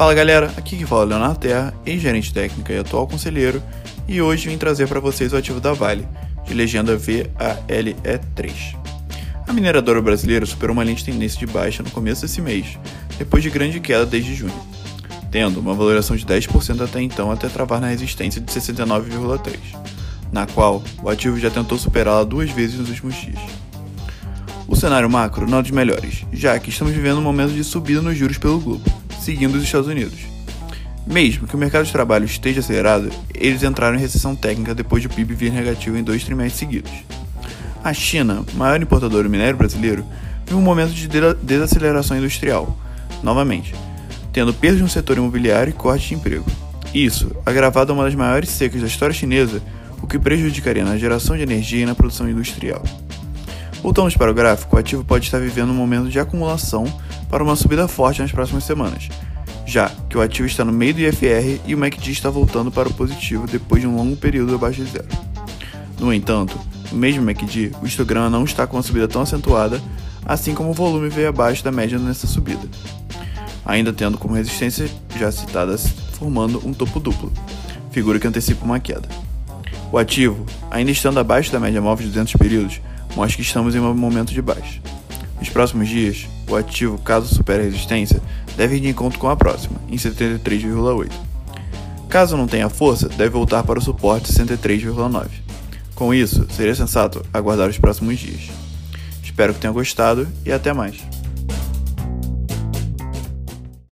Fala galera, aqui que fala é Leonardo Terra, ex-gerente técnica e atual conselheiro, e hoje vim trazer para vocês o ativo da Vale, de legenda VALE3. A mineradora brasileira superou uma lente tendência de baixa no começo desse mês, depois de grande queda desde junho, tendo uma valoração de 10% até então até travar na resistência de 69,3, na qual o ativo já tentou superá-la duas vezes nos últimos dias. O cenário macro não é dos melhores, já que estamos vivendo um momento de subida nos juros pelo globo, seguindo os Estados Unidos. Mesmo que o mercado de trabalho esteja acelerado, eles entraram em recessão técnica depois de o PIB vir negativo em dois trimestres seguidos. A China, maior importador do minério brasileiro, vive um momento de desaceleração industrial, novamente, tendo perdas no setor imobiliário e corte de emprego. Isso, agravado a uma das maiores secas da história chinesa, o que prejudicaria na geração de energia e na produção industrial. Voltamos para o gráfico, o ativo pode estar vivendo um momento de acumulação para uma subida forte nas próximas semanas, já que o ativo está no meio do IFR e o MACD está voltando para o positivo depois de um longo período abaixo de zero. No entanto, no mesmo MACD, o histograma não está com uma subida tão acentuada, assim como o volume veio abaixo da média nessa subida, ainda tendo como resistência já citadas formando um topo duplo, figura que antecipa uma queda. O ativo, ainda estando abaixo da média móvel de 200 períodos, mostra que estamos em um momento de baixa. Nos próximos dias, o ativo, caso supere a resistência, deve ir de encontro com a próxima, em 73,8. Caso não tenha força, deve voltar para o suporte 63,9. Com isso, seria sensato aguardar os próximos dias. Espero que tenham gostado e até mais.